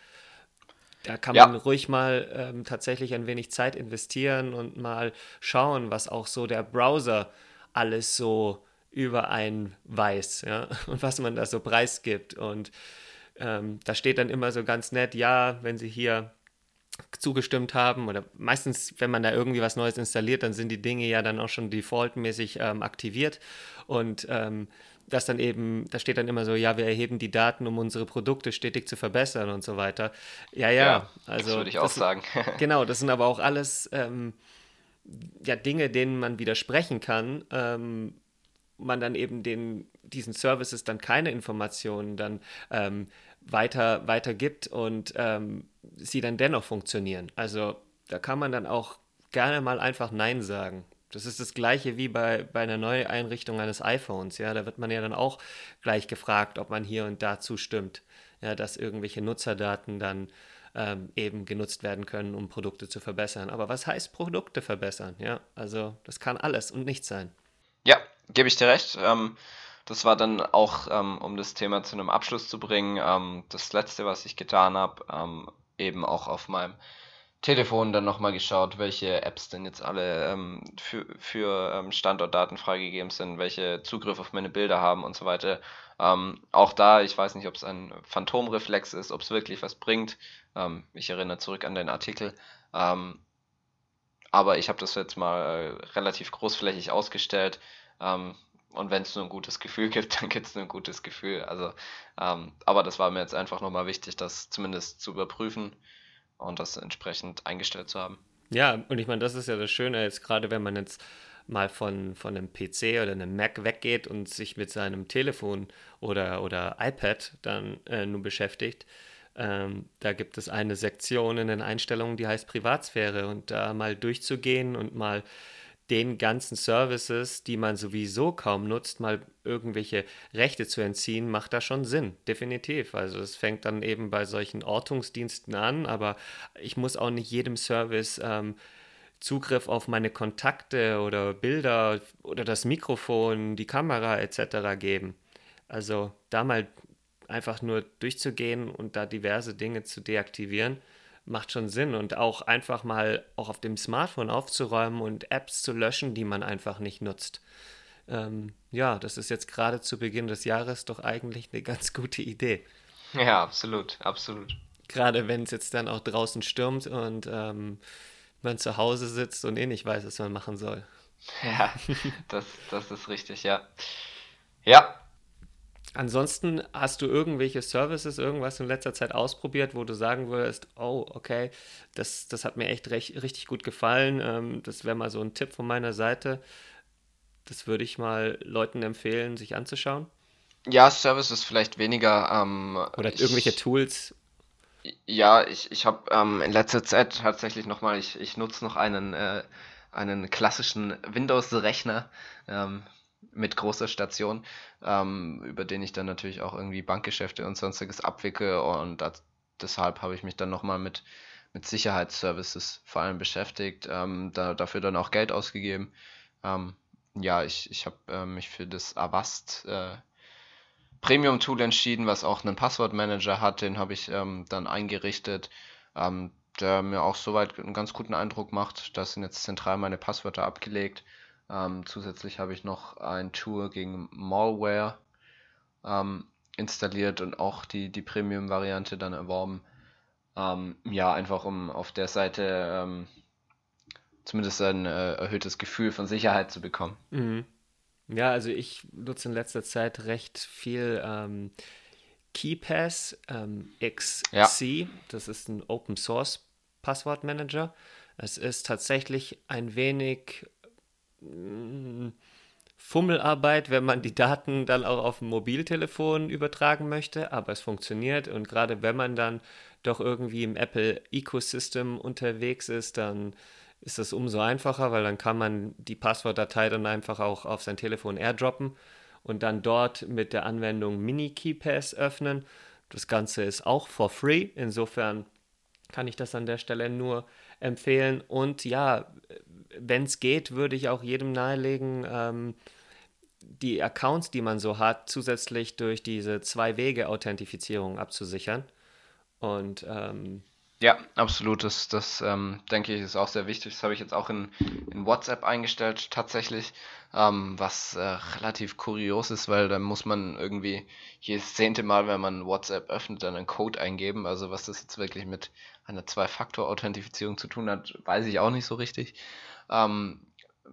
da kann ja. man ruhig mal ähm, tatsächlich ein wenig Zeit investieren und mal schauen, was auch so der Browser alles so über einen weiß ja? (laughs) und was man da so preisgibt. Und ähm, da steht dann immer so ganz nett, ja, wenn Sie hier zugestimmt haben oder meistens, wenn man da irgendwie was Neues installiert, dann sind die Dinge ja dann auch schon defaultmäßig ähm, aktiviert und ähm, das dann eben, da steht dann immer so, ja, wir erheben die Daten, um unsere Produkte stetig zu verbessern und so weiter. Ja, ja, ja also. Das würde ich auch das, sagen. (laughs) (laughs) genau, das sind aber auch alles ähm, ja, Dinge, denen man widersprechen kann. Ähm, man dann eben den, diesen Services dann keine Informationen dann ähm, weiter, weiter gibt und ähm, sie dann dennoch funktionieren. Also da kann man dann auch gerne mal einfach Nein sagen. Das ist das gleiche wie bei, bei einer Neueinrichtung eines iPhones. Ja, da wird man ja dann auch gleich gefragt, ob man hier und da zustimmt, ja, dass irgendwelche Nutzerdaten dann ähm, eben genutzt werden können, um Produkte zu verbessern. Aber was heißt Produkte verbessern? Ja, also das kann alles und nichts sein. Ja, gebe ich dir recht. Ähm, das war dann auch, ähm, um das Thema zu einem Abschluss zu bringen, ähm, das letzte, was ich getan habe, ähm, eben auch auf meinem Telefon dann nochmal geschaut, welche Apps denn jetzt alle ähm, für, für ähm, Standortdaten freigegeben sind, welche Zugriff auf meine Bilder haben und so weiter. Ähm, auch da, ich weiß nicht, ob es ein Phantomreflex ist, ob es wirklich was bringt. Ich erinnere zurück an den Artikel. Aber ich habe das jetzt mal äh, relativ großflächig ausgestellt. Ähm, und wenn es nur ein gutes Gefühl (laughs) gibt, dann gibt es nur ein gutes Gefühl. Also, ähm, aber das war mir jetzt einfach nochmal wichtig, das zumindest zu überprüfen und das entsprechend eingestellt zu haben. Ja, und ich meine, das ist ja das Schöne, jetzt gerade wenn man jetzt mal von, von einem PC oder einem Mac weggeht und sich mit seinem Telefon oder, oder iPad dann äh, nur beschäftigt. Ähm, da gibt es eine Sektion in den Einstellungen, die heißt Privatsphäre und da mal durchzugehen und mal den ganzen Services, die man sowieso kaum nutzt, mal irgendwelche Rechte zu entziehen, macht da schon Sinn, definitiv. Also es fängt dann eben bei solchen Ortungsdiensten an, aber ich muss auch nicht jedem Service ähm, Zugriff auf meine Kontakte oder Bilder oder das Mikrofon, die Kamera etc. geben. Also da mal einfach nur durchzugehen und da diverse Dinge zu deaktivieren macht schon Sinn und auch einfach mal auch auf dem Smartphone aufzuräumen und Apps zu löschen, die man einfach nicht nutzt. Ähm, ja, das ist jetzt gerade zu Beginn des Jahres doch eigentlich eine ganz gute Idee. Ja, absolut, absolut. Gerade wenn es jetzt dann auch draußen stürmt und ähm, man zu Hause sitzt und eh nicht weiß, was man machen soll. Ja, (laughs) das, das ist richtig, ja. Ja, Ansonsten hast du irgendwelche Services, irgendwas in letzter Zeit ausprobiert, wo du sagen würdest, oh, okay, das, das hat mir echt recht, richtig gut gefallen. Ähm, das wäre mal so ein Tipp von meiner Seite. Das würde ich mal Leuten empfehlen, sich anzuschauen. Ja, Services vielleicht weniger. Ähm, Oder ich, irgendwelche Tools. Ja, ich, ich habe ähm, in letzter Zeit tatsächlich nochmal, ich, ich nutze noch einen, äh, einen klassischen Windows-Rechner. Ähm, mit großer Station, ähm, über den ich dann natürlich auch irgendwie Bankgeschäfte und sonstiges abwicke und das, deshalb habe ich mich dann nochmal mit, mit Sicherheitsservices vor allem beschäftigt, ähm, da, dafür dann auch Geld ausgegeben. Ähm, ja, ich, ich habe äh, mich für das Avast äh, Premium Tool entschieden, was auch einen Passwortmanager hat. Den habe ich ähm, dann eingerichtet, ähm, der mir auch soweit einen ganz guten Eindruck macht. Da sind jetzt zentral meine Passwörter abgelegt. Ähm, zusätzlich habe ich noch ein Tool gegen Malware ähm, installiert und auch die, die Premium-Variante dann erworben. Ähm, ja, einfach um auf der Seite ähm, zumindest ein äh, erhöhtes Gefühl von Sicherheit zu bekommen. Mhm. Ja, also ich nutze in letzter Zeit recht viel ähm, KeyPass ähm, XC. Ja. Das ist ein Open Source Passwortmanager. Es ist tatsächlich ein wenig Fummelarbeit, wenn man die Daten dann auch auf dem Mobiltelefon übertragen möchte, aber es funktioniert und gerade wenn man dann doch irgendwie im Apple Ecosystem unterwegs ist, dann ist das umso einfacher, weil dann kann man die Passwortdatei dann einfach auch auf sein Telefon airdroppen und dann dort mit der Anwendung Mini KeyPass öffnen. Das Ganze ist auch for free, insofern kann ich das an der Stelle nur empfehlen. Und ja, wenn es geht, würde ich auch jedem nahelegen, ähm, die Accounts, die man so hat, zusätzlich durch diese Zwei-Wege-Authentifizierung abzusichern. Und ähm, ja, absolut. Das, das ähm, denke ich ist auch sehr wichtig. Das habe ich jetzt auch in, in WhatsApp eingestellt tatsächlich, ähm, was äh, relativ kurios ist, weil da muss man irgendwie jedes zehnte Mal, wenn man WhatsApp öffnet, dann einen Code eingeben. Also was das jetzt wirklich mit einer Zwei-Faktor-Authentifizierung zu tun hat, weiß ich auch nicht so richtig. Ähm,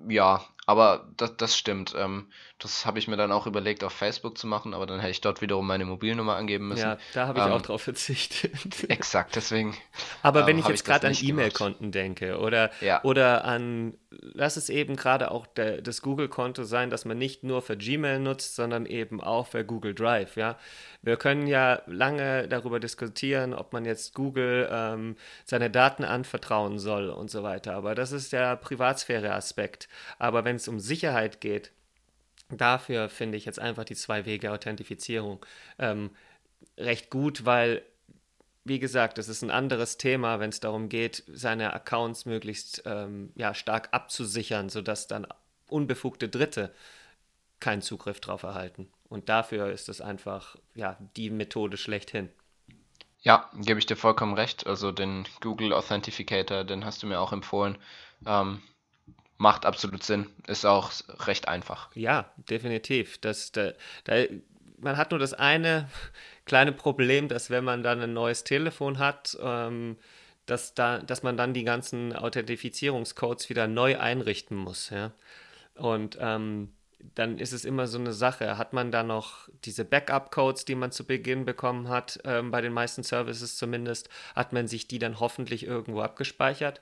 ja, aber das, das stimmt. Ähm, das habe ich mir dann auch überlegt, auf Facebook zu machen, aber dann hätte ich dort wiederum meine Mobilnummer angeben müssen. Ja, da habe ich ähm, auch drauf verzichtet. (laughs) Exakt, deswegen. Aber ähm, wenn ich jetzt gerade an E-Mail-Konten denke oder, ja. oder an, lass es eben gerade auch der, das Google-Konto sein, dass man nicht nur für Gmail nutzt, sondern eben auch für Google Drive, ja. Wir können ja lange darüber diskutieren, ob man jetzt Google ähm, seine Daten anvertrauen soll und so weiter, aber das ist der Privatsphäre-Aspekt. Aber wenn es um Sicherheit geht, dafür finde ich jetzt einfach die Zwei-Wege-Authentifizierung ähm, recht gut, weil, wie gesagt, das ist ein anderes Thema, wenn es darum geht, seine Accounts möglichst ähm, ja, stark abzusichern, sodass dann unbefugte Dritte keinen Zugriff darauf erhalten. Und dafür ist es einfach ja, die Methode schlechthin. Ja, gebe ich dir vollkommen recht. Also den Google Authenticator, den hast du mir auch empfohlen. Ähm, macht absolut Sinn. Ist auch recht einfach. Ja, definitiv. Das, da, da, man hat nur das eine kleine Problem, dass wenn man dann ein neues Telefon hat, ähm, dass, da, dass man dann die ganzen Authentifizierungscodes wieder neu einrichten muss. Ja? Und ähm, dann ist es immer so eine Sache. Hat man da noch diese Backup-Codes, die man zu Beginn bekommen hat, ähm, bei den meisten Services zumindest, hat man sich die dann hoffentlich irgendwo abgespeichert?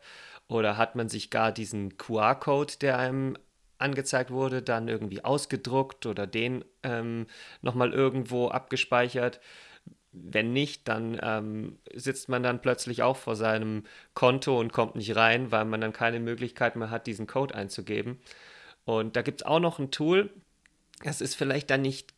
Oder hat man sich gar diesen QR-Code, der einem angezeigt wurde, dann irgendwie ausgedruckt oder den ähm, nochmal irgendwo abgespeichert? Wenn nicht, dann ähm, sitzt man dann plötzlich auch vor seinem Konto und kommt nicht rein, weil man dann keine Möglichkeit mehr hat, diesen Code einzugeben. Und da gibt es auch noch ein Tool, das ist vielleicht dann nicht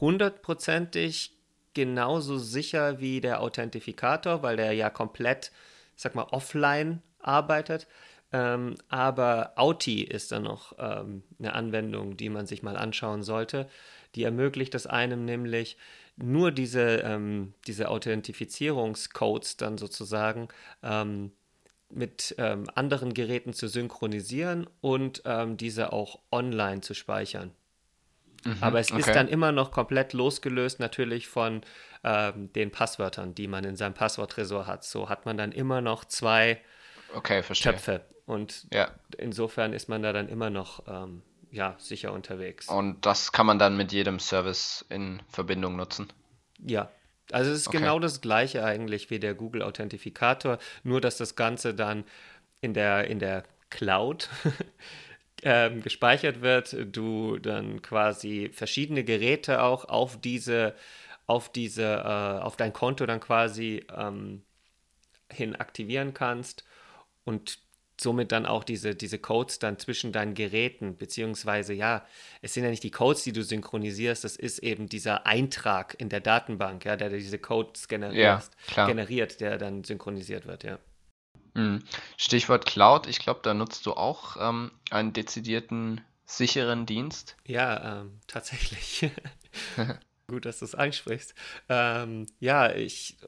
hundertprozentig genauso sicher wie der Authentifikator, weil der ja komplett, sag mal, offline arbeitet. Ähm, aber Auti ist dann noch ähm, eine Anwendung, die man sich mal anschauen sollte. Die ermöglicht es einem nämlich, nur diese, ähm, diese Authentifizierungscodes dann sozusagen ähm, mit ähm, anderen Geräten zu synchronisieren und ähm, diese auch online zu speichern. Mhm, Aber es okay. ist dann immer noch komplett losgelöst natürlich von den Passwörtern, die man in seinem Passworttresor hat. So hat man dann immer noch zwei okay, Töpfe. Und ja. insofern ist man da dann immer noch ähm, ja, sicher unterwegs. Und das kann man dann mit jedem Service in Verbindung nutzen? Ja, also es ist okay. genau das gleiche eigentlich wie der Google Authentifikator, nur dass das Ganze dann in der, in der Cloud (laughs) ähm, gespeichert wird, du dann quasi verschiedene Geräte auch auf diese, auf diese, äh, auf dein Konto dann quasi ähm, hin aktivieren kannst und somit dann auch diese, diese Codes dann zwischen deinen Geräten, beziehungsweise ja, es sind ja nicht die Codes, die du synchronisierst, das ist eben dieser Eintrag in der Datenbank, ja, der diese Codes generiert, ja, generiert der dann synchronisiert wird, ja. Mhm. Stichwort Cloud, ich glaube, da nutzt du auch ähm, einen dezidierten sicheren Dienst. Ja, ähm, tatsächlich. (laughs) Gut, dass du es ansprichst. Ähm, ja, ich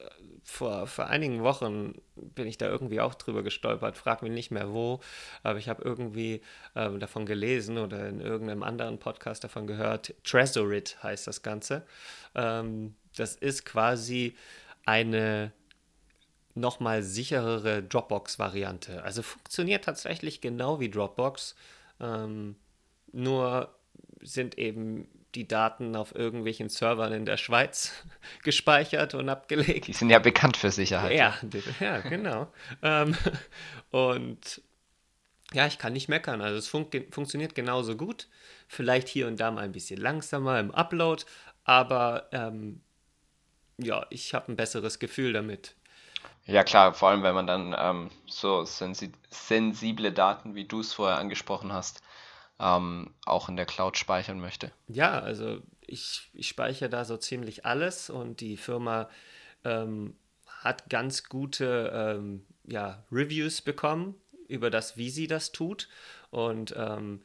vor, vor einigen Wochen bin ich da irgendwie auch drüber gestolpert, frag mich nicht mehr wo, aber ich habe irgendwie ähm, davon gelesen oder in irgendeinem anderen Podcast davon gehört. Tresorit heißt das Ganze. Ähm, das ist quasi eine nochmal sicherere Dropbox-Variante. Also funktioniert tatsächlich genau wie Dropbox, ähm, nur sind eben die Daten auf irgendwelchen Servern in der Schweiz (laughs) gespeichert und abgelegt. Die sind ja bekannt für Sicherheit. Ja, ja genau. ähm, (laughs) und ja, ich kann nicht meckern. Also es fun funktioniert genauso gut. Vielleicht hier und da mal ein bisschen langsamer im Upload, aber ähm, ja, ich habe ein besseres Gefühl damit. Ja klar, vor allem wenn man dann ähm, so sensi sensible Daten, wie du es vorher angesprochen hast, ähm, auch in der Cloud speichern möchte. Ja, also ich, ich speichere da so ziemlich alles und die Firma ähm, hat ganz gute ähm, ja, Reviews bekommen über das, wie sie das tut. Und ähm,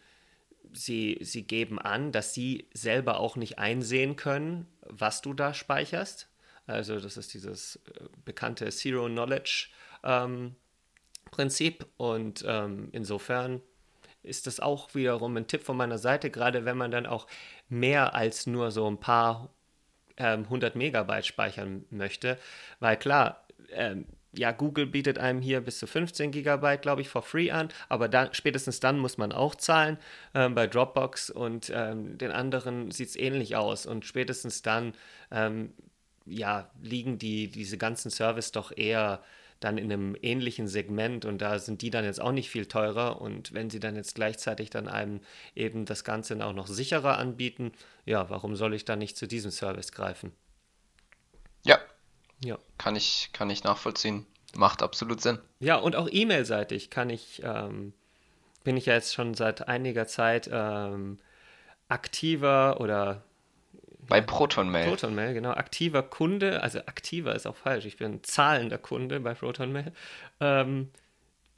sie, sie geben an, dass sie selber auch nicht einsehen können, was du da speicherst. Also das ist dieses äh, bekannte Zero Knowledge ähm, Prinzip und ähm, insofern ist das auch wiederum ein Tipp von meiner Seite, gerade wenn man dann auch mehr als nur so ein paar ähm, 100 Megabyte speichern möchte, weil klar, ähm, ja, Google bietet einem hier bis zu 15 Gigabyte, glaube ich, for free an, aber dann, spätestens dann muss man auch zahlen. Ähm, bei Dropbox und ähm, den anderen sieht es ähnlich aus und spätestens dann ähm, ja, liegen die, diese ganzen Service doch eher dann in einem ähnlichen Segment und da sind die dann jetzt auch nicht viel teurer und wenn sie dann jetzt gleichzeitig dann einem eben das Ganze auch noch sicherer anbieten, ja, warum soll ich dann nicht zu diesem Service greifen? Ja. Ja. Kann ich, kann ich nachvollziehen. Macht absolut Sinn. Ja, und auch E-Mail-seitig kann ich, ähm, bin ich ja jetzt schon seit einiger Zeit ähm, aktiver oder bei ProtonMail. ProtonMail, genau. Aktiver Kunde, also aktiver ist auch falsch. Ich bin zahlender Kunde bei ProtonMail ähm,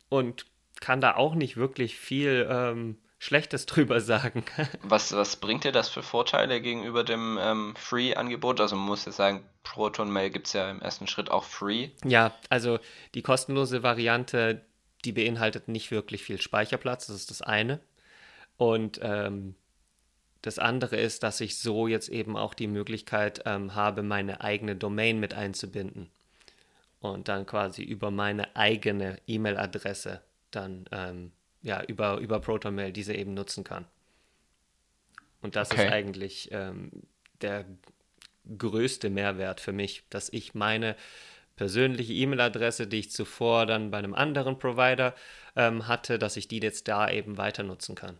und kann da auch nicht wirklich viel ähm, Schlechtes (laughs) drüber sagen. was, was bringt dir das für Vorteile gegenüber dem ähm, Free-Angebot? Also man muss ja sagen, ProtonMail gibt es ja im ersten Schritt auch Free. Ja, also die kostenlose Variante, die beinhaltet nicht wirklich viel Speicherplatz, das ist das eine. Und ähm, das andere ist, dass ich so jetzt eben auch die Möglichkeit ähm, habe, meine eigene Domain mit einzubinden und dann quasi über meine eigene E-Mail-Adresse dann ähm, ja über, über ProtonMail diese eben nutzen kann. Und das okay. ist eigentlich ähm, der größte Mehrwert für mich, dass ich meine persönliche E-Mail-Adresse, die ich zuvor dann bei einem anderen Provider ähm, hatte, dass ich die jetzt da eben weiter nutzen kann.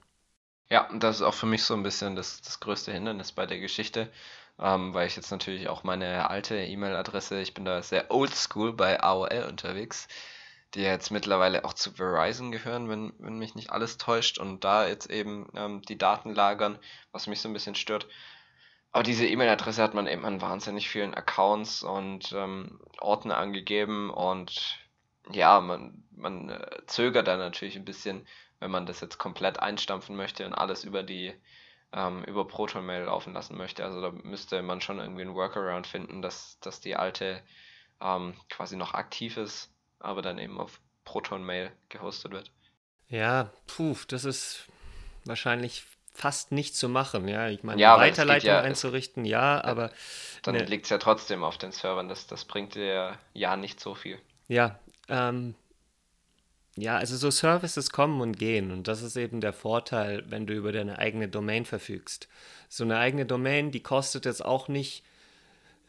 Ja, das ist auch für mich so ein bisschen das, das größte Hindernis bei der Geschichte, ähm, weil ich jetzt natürlich auch meine alte E-Mail-Adresse, ich bin da sehr oldschool bei AOL unterwegs, die jetzt mittlerweile auch zu Verizon gehören, wenn, wenn mich nicht alles täuscht und da jetzt eben ähm, die Daten lagern, was mich so ein bisschen stört. Aber diese E-Mail-Adresse hat man eben an wahnsinnig vielen Accounts und ähm, Ordner angegeben und ja, man, man äh, zögert da natürlich ein bisschen, wenn man das jetzt komplett einstampfen möchte und alles über die ähm, über ProtonMail laufen lassen möchte. Also da müsste man schon irgendwie einen Workaround finden, dass, dass die alte ähm, quasi noch aktiv ist, aber dann eben auf ProtonMail gehostet wird. Ja, puh, das ist wahrscheinlich fast nicht zu machen, ja. Ich meine, ja, Weiterleitung ja, einzurichten, ja, aber. Dann ne, liegt es ja trotzdem auf den Servern, das, das bringt dir ja nicht so viel. Ja, ähm, ja, also so Services kommen und gehen. Und das ist eben der Vorteil, wenn du über deine eigene Domain verfügst. So eine eigene Domain, die kostet jetzt auch nicht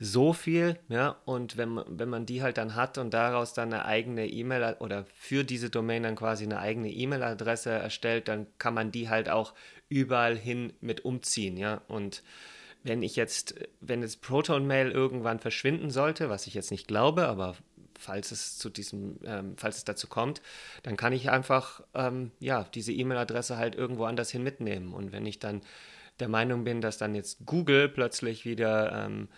so viel, ja, und wenn man, wenn man die halt dann hat und daraus dann eine eigene E-Mail oder für diese Domain dann quasi eine eigene E-Mail-Adresse erstellt, dann kann man die halt auch überall hin mit umziehen, ja, und wenn ich jetzt, wenn jetzt Proton Mail irgendwann verschwinden sollte, was ich jetzt nicht glaube, aber falls es zu diesem, ähm, falls es dazu kommt, dann kann ich einfach ähm, ja diese E-Mail-Adresse halt irgendwo anders hin mitnehmen. Und wenn ich dann der Meinung bin, dass dann jetzt Google plötzlich wieder ähm,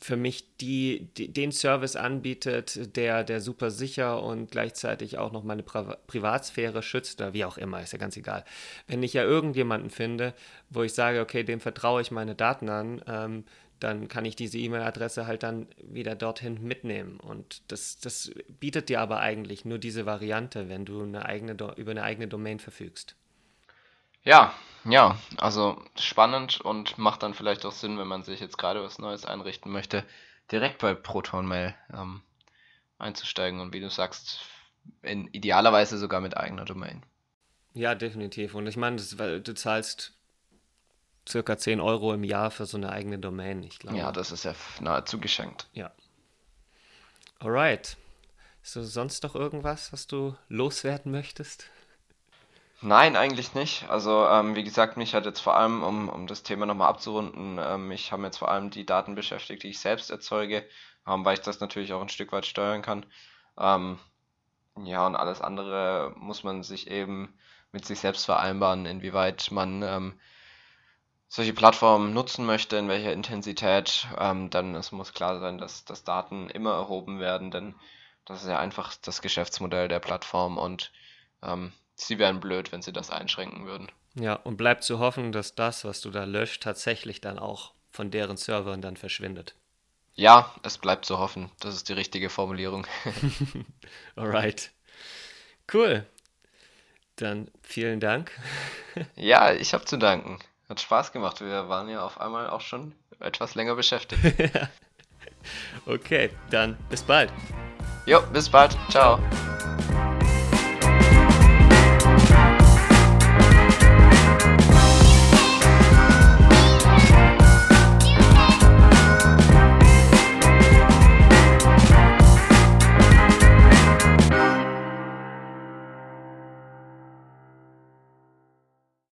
für mich die, die, den Service anbietet, der, der super sicher und gleichzeitig auch noch meine Pri Privatsphäre schützt oder wie auch immer, ist ja ganz egal. Wenn ich ja irgendjemanden finde, wo ich sage, okay, dem vertraue ich meine Daten an, ähm, dann kann ich diese E-Mail-Adresse halt dann wieder dorthin mitnehmen. Und das, das bietet dir aber eigentlich nur diese Variante, wenn du eine eigene, über eine eigene Domain verfügst. Ja, ja, also spannend und macht dann vielleicht auch Sinn, wenn man sich jetzt gerade was Neues einrichten möchte, direkt bei ProtonMail ähm, einzusteigen und wie du sagst, in idealerweise sogar mit eigener Domain. Ja, definitiv. Und ich meine, du zahlst circa 10 Euro im Jahr für so eine eigene Domain, ich glaube. Ja, das ist ja nahezu geschenkt. Ja. Alright. Ist sonst noch irgendwas, was du loswerden möchtest? Nein, eigentlich nicht. Also, ähm, wie gesagt, mich hat jetzt vor allem, um, um das Thema nochmal abzurunden, ähm, mich haben jetzt vor allem die Daten beschäftigt, die ich selbst erzeuge, ähm, weil ich das natürlich auch ein Stück weit steuern kann. Ähm, ja, und alles andere muss man sich eben mit sich selbst vereinbaren, inwieweit man ähm, solche Plattformen nutzen möchte, in welcher Intensität. Ähm, dann es muss klar sein, dass, dass Daten immer erhoben werden, denn das ist ja einfach das Geschäftsmodell der Plattform und ähm, sie wären blöd, wenn sie das einschränken würden. Ja, und bleibt zu hoffen, dass das, was du da löscht, tatsächlich dann auch von deren Servern dann verschwindet. Ja, es bleibt zu hoffen. Das ist die richtige Formulierung. (laughs) (laughs) Alright. Cool. Dann vielen Dank. ja, ich habe zu danken. Hat Spaß gemacht. Wir waren ja auf einmal auch schon etwas länger beschäftigt. (laughs) okay, dann bis bald. Jo, bis bald. Ciao. Ciao.